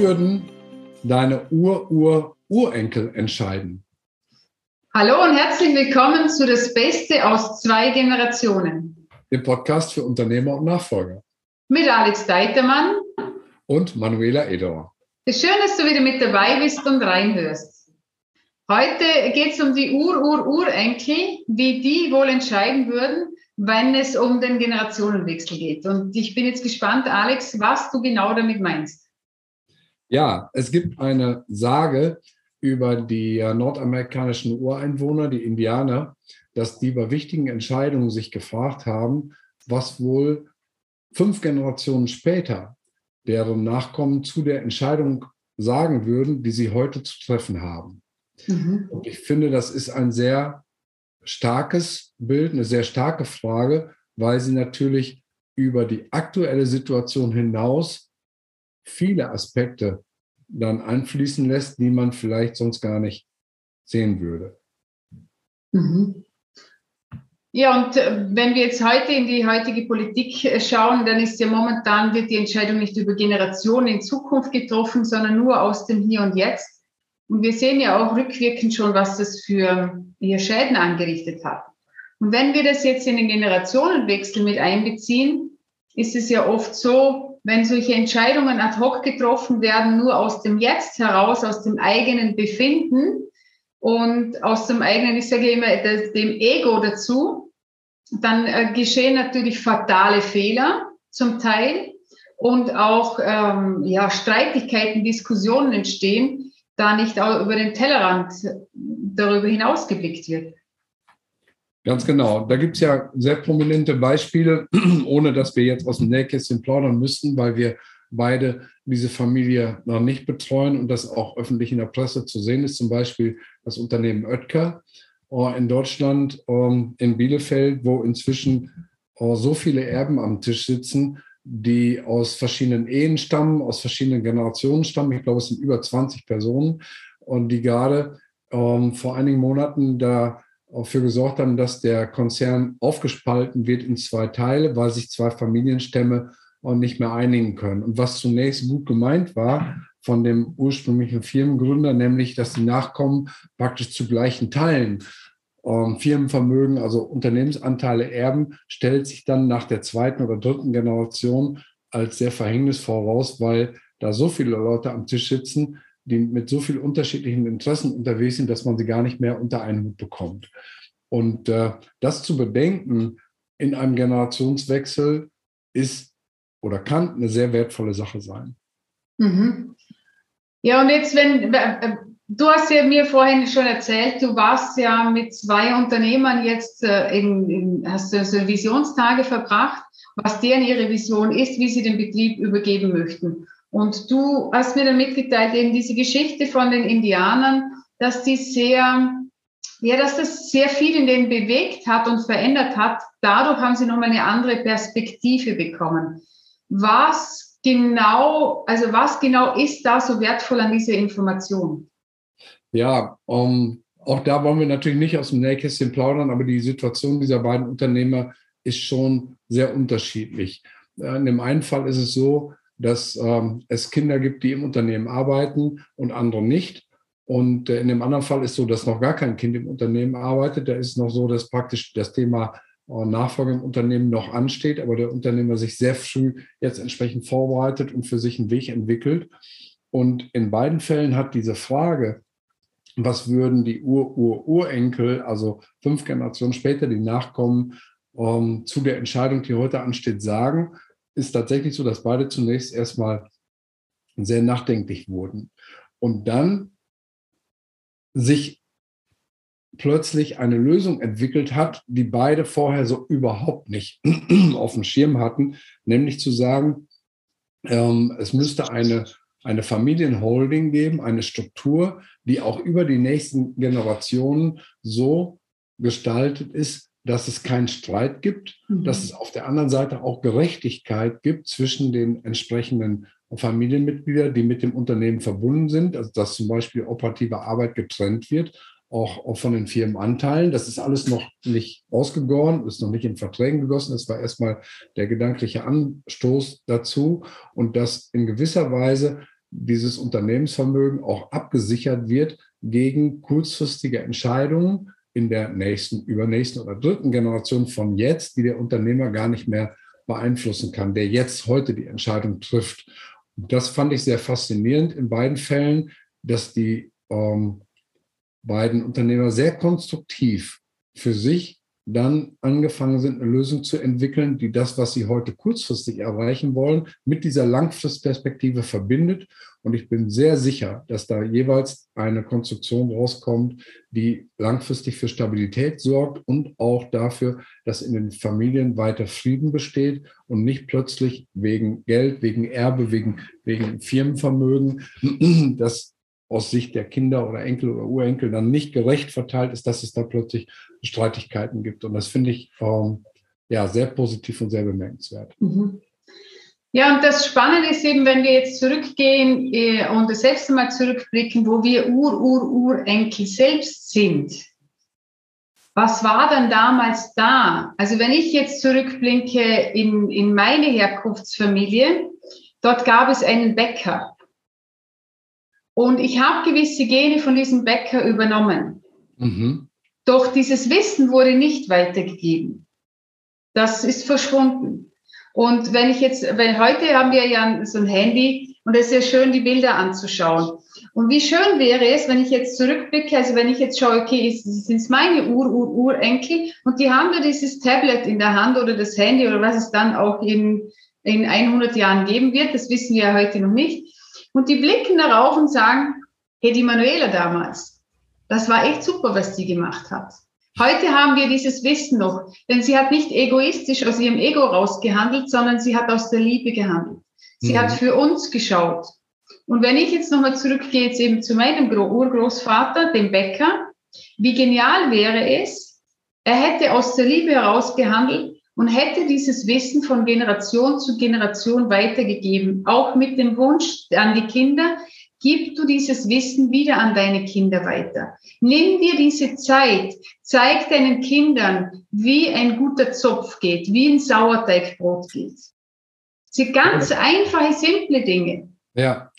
würden deine Ur-Ur-Urenkel entscheiden? Hallo und herzlich willkommen zu Das Beste aus zwei Generationen. Dem Podcast für Unternehmer und Nachfolger. Mit Alex Deitermann und Manuela Edauer. Schön, dass du wieder mit dabei bist und reinhörst. Heute geht es um die Ur-Ur-Urenkel, wie die wohl entscheiden würden, wenn es um den Generationenwechsel geht. Und ich bin jetzt gespannt, Alex, was du genau damit meinst. Ja, es gibt eine Sage über die nordamerikanischen Ureinwohner, die Indianer, dass die bei wichtigen Entscheidungen sich gefragt haben, was wohl fünf Generationen später deren Nachkommen zu der Entscheidung sagen würden, die sie heute zu treffen haben. Mhm. Und ich finde, das ist ein sehr starkes Bild, eine sehr starke Frage, weil sie natürlich über die aktuelle Situation hinaus viele Aspekte dann einfließen lässt, die man vielleicht sonst gar nicht sehen würde. Mhm. Ja, und äh, wenn wir jetzt heute in die heutige Politik äh, schauen, dann ist ja momentan wird die Entscheidung nicht über Generationen in Zukunft getroffen, sondern nur aus dem Hier und Jetzt. Und wir sehen ja auch rückwirkend schon, was das für hier Schäden angerichtet hat. Und wenn wir das jetzt in den Generationenwechsel mit einbeziehen, ist es ja oft so, wenn solche Entscheidungen ad hoc getroffen werden, nur aus dem Jetzt heraus, aus dem eigenen Befinden und aus dem eigenen, ich sage immer, dem Ego dazu, dann äh, geschehen natürlich fatale Fehler zum Teil und auch ähm, ja, Streitigkeiten, Diskussionen entstehen, da nicht auch über den Tellerrand darüber hinausgeblickt wird. Ganz genau. Da gibt es ja sehr prominente Beispiele, ohne dass wir jetzt aus dem Nähkästchen plaudern müssten, weil wir beide diese Familie noch nicht betreuen und das auch öffentlich in der Presse zu sehen ist. Zum Beispiel das Unternehmen Oetker äh, in Deutschland, ähm, in Bielefeld, wo inzwischen äh, so viele Erben am Tisch sitzen, die aus verschiedenen Ehen stammen, aus verschiedenen Generationen stammen. Ich glaube, es sind über 20 Personen und die gerade ähm, vor einigen Monaten da dafür gesorgt haben, dass der Konzern aufgespalten wird in zwei Teile, weil sich zwei Familienstämme nicht mehr einigen können. Und was zunächst gut gemeint war von dem ursprünglichen Firmengründer, nämlich, dass die Nachkommen praktisch zu gleichen Teilen ähm, Firmenvermögen, also Unternehmensanteile erben, stellt sich dann nach der zweiten oder dritten Generation als sehr verhängnisvoll raus, weil da so viele Leute am Tisch sitzen, die mit so vielen unterschiedlichen Interessen unterwegs sind, dass man sie gar nicht mehr unter einen Hut bekommt. Und äh, das zu bedenken in einem Generationswechsel ist oder kann eine sehr wertvolle Sache sein. Mhm. Ja, und jetzt, wenn äh, du hast ja mir vorhin schon erzählt, du warst ja mit zwei Unternehmern jetzt äh, in, in, hast du so Visionstage verbracht, was deren ihre Vision ist, wie sie den Betrieb übergeben möchten. Und du hast mir dann mitgeteilt, eben diese Geschichte von den Indianern, dass die sehr, ja, dass das sehr viel in denen bewegt hat und verändert hat. Dadurch haben sie nochmal eine andere Perspektive bekommen. Was genau, also was genau ist da so wertvoll an dieser Information? Ja, um, auch da wollen wir natürlich nicht aus dem Nähkästchen plaudern, aber die Situation dieser beiden Unternehmer ist schon sehr unterschiedlich. In dem einen Fall ist es so, dass ähm, es Kinder gibt, die im Unternehmen arbeiten und andere nicht. Und äh, in dem anderen Fall ist so, dass noch gar kein Kind im Unternehmen arbeitet. Da ist noch so, dass praktisch das Thema äh, Nachfolge im Unternehmen noch ansteht, aber der Unternehmer sich sehr früh jetzt entsprechend vorbereitet und für sich einen Weg entwickelt. Und in beiden Fällen hat diese Frage, was würden die Ur-Ur-Urenkel, also fünf Generationen später, die nachkommen, ähm, zu der Entscheidung, die heute ansteht, sagen, ist tatsächlich so, dass beide zunächst erstmal sehr nachdenklich wurden und dann sich plötzlich eine Lösung entwickelt hat, die beide vorher so überhaupt nicht auf dem Schirm hatten, nämlich zu sagen, ähm, es müsste eine, eine Familienholding geben, eine Struktur, die auch über die nächsten Generationen so gestaltet ist, dass es keinen Streit gibt, mhm. dass es auf der anderen Seite auch Gerechtigkeit gibt zwischen den entsprechenden Familienmitgliedern, die mit dem Unternehmen verbunden sind, also dass zum Beispiel operative Arbeit getrennt wird, auch, auch von den Firmenanteilen. Das ist alles noch nicht ausgegoren, ist noch nicht in Verträgen gegossen. Das war erstmal der gedankliche Anstoß dazu und dass in gewisser Weise dieses Unternehmensvermögen auch abgesichert wird gegen kurzfristige Entscheidungen in der nächsten, übernächsten oder dritten Generation von jetzt, die der Unternehmer gar nicht mehr beeinflussen kann, der jetzt heute die Entscheidung trifft. Und das fand ich sehr faszinierend in beiden Fällen, dass die ähm, beiden Unternehmer sehr konstruktiv für sich dann angefangen sind, eine Lösung zu entwickeln, die das, was sie heute kurzfristig erreichen wollen, mit dieser Langfristperspektive verbindet. Und ich bin sehr sicher, dass da jeweils eine Konstruktion rauskommt, die langfristig für Stabilität sorgt und auch dafür, dass in den Familien weiter Frieden besteht und nicht plötzlich wegen Geld, wegen Erbe, wegen, wegen Firmenvermögen, das aus Sicht der Kinder oder Enkel oder Urenkel dann nicht gerecht verteilt ist, dass es da plötzlich Streitigkeiten gibt. Und das finde ich ähm, ja sehr positiv und sehr bemerkenswert. Mhm. Ja, und das Spannende ist eben, wenn wir jetzt zurückgehen äh, und das selbst Mal zurückblicken, wo wir Ur-Ur-Urenkel selbst sind. Was war dann damals da? Also wenn ich jetzt zurückblinke in, in meine Herkunftsfamilie, dort gab es einen Bäcker. Und ich habe gewisse Gene von diesem Bäcker übernommen. Mhm. Doch dieses Wissen wurde nicht weitergegeben. Das ist verschwunden. Und wenn ich jetzt, weil heute haben wir ja so ein Handy und es ist ja schön, die Bilder anzuschauen. Und wie schön wäre es, wenn ich jetzt zurückblicke, also wenn ich jetzt schaue, okay, sind es meine Ur-Ur-Urenkel und die haben da dieses Tablet in der Hand oder das Handy oder was es dann auch in, in 100 Jahren geben wird, das wissen wir ja heute noch nicht. Und die blicken darauf und sagen, hey, die Manuela damals, das war echt super, was die gemacht hat. Heute haben wir dieses Wissen noch, denn sie hat nicht egoistisch aus ihrem Ego rausgehandelt, sondern sie hat aus der Liebe gehandelt. Sie mhm. hat für uns geschaut. Und wenn ich jetzt nochmal zurückgehe, jetzt eben zu meinem Urgroßvater, dem Bäcker, wie genial wäre es, er hätte aus der Liebe heraus gehandelt und hätte dieses Wissen von Generation zu Generation weitergegeben, auch mit dem Wunsch an die Kinder, gib du dieses Wissen wieder an deine Kinder weiter. Nimm dir diese Zeit, zeig deinen Kindern, wie ein guter Zopf geht, wie ein Sauerteigbrot geht. Das sind ganz einfache, simple Dinge. Ja,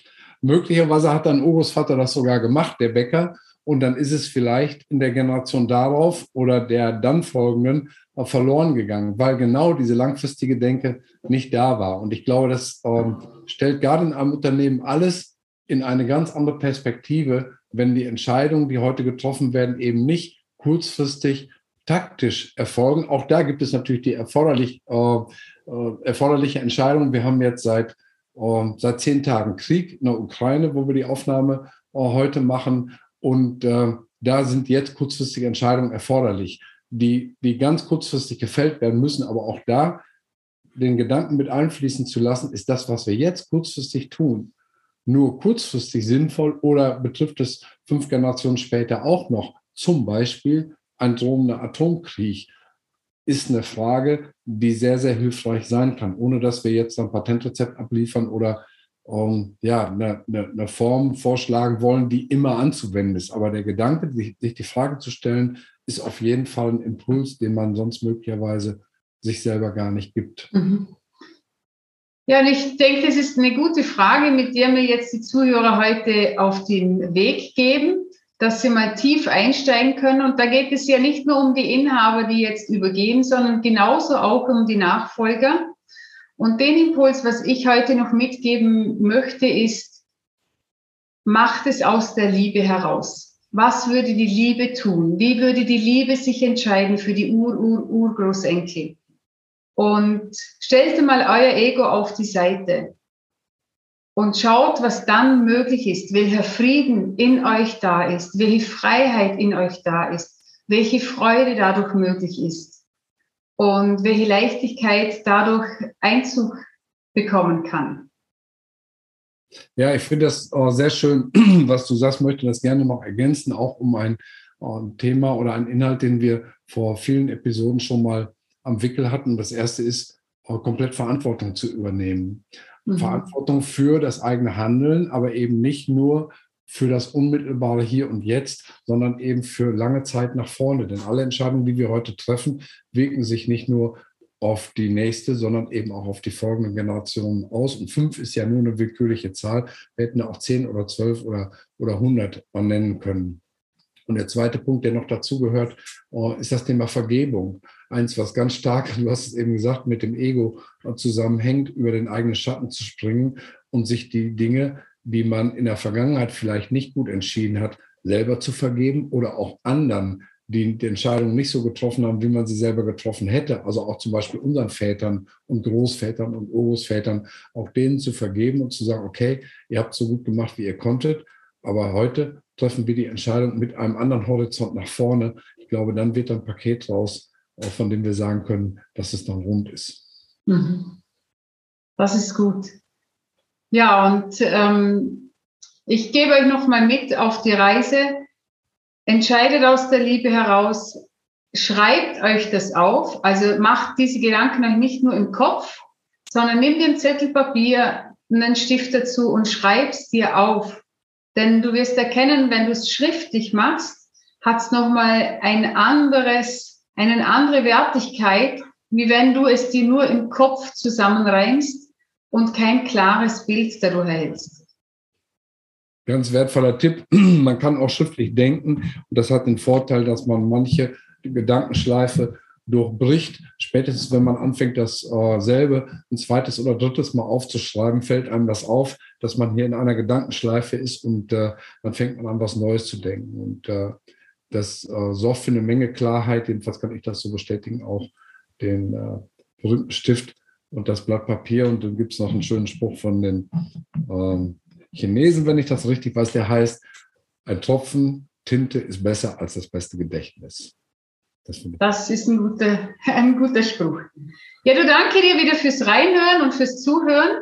möglicherweise hat dein Urgroßvater das sogar gemacht, der Bäcker. Und dann ist es vielleicht in der Generation darauf oder der dann folgenden verloren gegangen, weil genau diese langfristige Denke nicht da war. Und ich glaube, das ähm, stellt gerade in einem Unternehmen alles in eine ganz andere Perspektive, wenn die Entscheidungen, die heute getroffen werden, eben nicht kurzfristig taktisch erfolgen. Auch da gibt es natürlich die erforderlich, äh, äh, erforderliche Entscheidung. Wir haben jetzt seit, äh, seit zehn Tagen Krieg in der Ukraine, wo wir die Aufnahme äh, heute machen. Und äh, da sind jetzt kurzfristige Entscheidungen erforderlich die, die ganz kurzfristig gefällt werden müssen, aber auch da den Gedanken mit einfließen zu lassen, ist das, was wir jetzt kurzfristig tun, nur kurzfristig sinnvoll oder betrifft es fünf Generationen später auch noch zum Beispiel ein drohender Atomkrieg, ist eine Frage, die sehr, sehr hilfreich sein kann, ohne dass wir jetzt ein Patentrezept abliefern oder ähm, ja, eine, eine, eine, Form vorschlagen wollen, die immer anzuwenden ist. Aber der Gedanke, sich, sich die Frage zu stellen, ist auf jeden Fall ein Impuls, den man sonst möglicherweise sich selber gar nicht gibt. Mhm. Ja, und ich denke, das ist eine gute Frage, mit der wir jetzt die Zuhörer heute auf den Weg geben, dass sie mal tief einsteigen können. Und da geht es ja nicht nur um die Inhaber, die jetzt übergeben, sondern genauso auch um die Nachfolger. Und den Impuls, was ich heute noch mitgeben möchte, ist, macht es aus der Liebe heraus. Was würde die Liebe tun? Wie würde die Liebe sich entscheiden für die Ur-Ur-Urgroßenkel? Und stellt mal euer Ego auf die Seite und schaut, was dann möglich ist, welcher Frieden in euch da ist, welche Freiheit in euch da ist, welche Freude dadurch möglich ist und welche Leichtigkeit dadurch Einzug bekommen kann. Ja, ich finde das äh, sehr schön, was du sagst, möchte das gerne noch ergänzen, auch um ein äh, Thema oder einen Inhalt, den wir vor vielen Episoden schon mal am Wickel hatten. Das erste ist, äh, komplett Verantwortung zu übernehmen. Mhm. Verantwortung für das eigene Handeln, aber eben nicht nur für das unmittelbare Hier und Jetzt, sondern eben für lange Zeit nach vorne. Denn alle Entscheidungen, die wir heute treffen, wirken sich nicht nur auf die nächste, sondern eben auch auf die folgenden Generationen aus. Und fünf ist ja nur eine willkürliche Zahl. Wir hätten auch zehn oder zwölf oder, oder hundert nennen können. Und der zweite Punkt, der noch dazu gehört, äh, ist das Thema Vergebung. Eins, was ganz stark, du hast es eben gesagt, mit dem Ego zusammenhängt, über den eigenen Schatten zu springen und sich die Dinge, die man in der Vergangenheit vielleicht nicht gut entschieden hat, selber zu vergeben oder auch anderen, die die Entscheidung nicht so getroffen haben, wie man sie selber getroffen hätte. Also auch zum Beispiel unseren Vätern und Großvätern und Urgroßvätern, auch denen zu vergeben und zu sagen, okay, ihr habt so gut gemacht, wie ihr konntet, aber heute treffen wir die Entscheidung mit einem anderen Horizont nach vorne. Ich glaube, dann wird ein Paket raus, von dem wir sagen können, dass es dann rund ist. Mhm. Das ist gut. Ja, und ähm, ich gebe euch noch mal mit auf die Reise. Entscheidet aus der Liebe heraus, schreibt euch das auf. Also macht diese Gedanken euch nicht nur im Kopf, sondern nehmt den Zettel Papier, einen Stift dazu und schreib's dir auf. Denn du wirst erkennen, wenn du es schriftlich machst, hat es nochmal ein anderes, eine andere Wertigkeit, wie wenn du es dir nur im Kopf zusammenreimst und kein klares Bild dadurch erhältst. Ganz wertvoller Tipp. Man kann auch schriftlich denken und das hat den Vorteil, dass man manche Gedankenschleife durchbricht. Spätestens, wenn man anfängt, dasselbe äh, ein zweites oder drittes Mal aufzuschreiben, fällt einem das auf, dass man hier in einer Gedankenschleife ist und äh, dann fängt man an, was Neues zu denken. Und äh, das äh, sorgt für eine Menge Klarheit. Jedenfalls kann ich das so bestätigen, auch den äh, berühmten Stift und das Blatt Papier. Und dann gibt es noch einen schönen Spruch von den ähm, Chinesen, wenn ich das richtig weiß, der heißt, ein Tropfen Tinte ist besser als das beste Gedächtnis. Das, das ist ein guter, ein guter Spruch. Ja, du danke dir wieder fürs Reinhören und fürs Zuhören.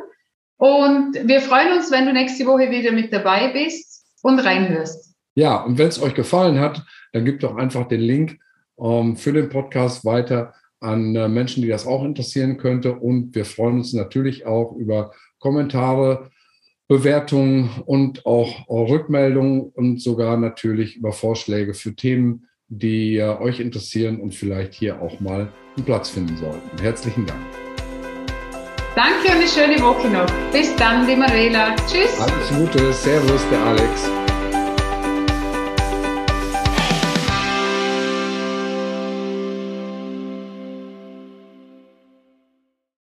Und wir freuen uns, wenn du nächste Woche wieder mit dabei bist und reinhörst. Ja, und wenn es euch gefallen hat, dann gebt doch einfach den Link ähm, für den Podcast weiter an äh, Menschen, die das auch interessieren könnte. Und wir freuen uns natürlich auch über Kommentare, Bewertungen und auch Rückmeldungen und sogar natürlich über Vorschläge für Themen, die äh, euch interessieren und vielleicht hier auch mal einen Platz finden sollten. Herzlichen Dank. Danke und eine schöne Woche noch. Bis dann, die Marela. Tschüss. Alles Gute. Servus, der Alex.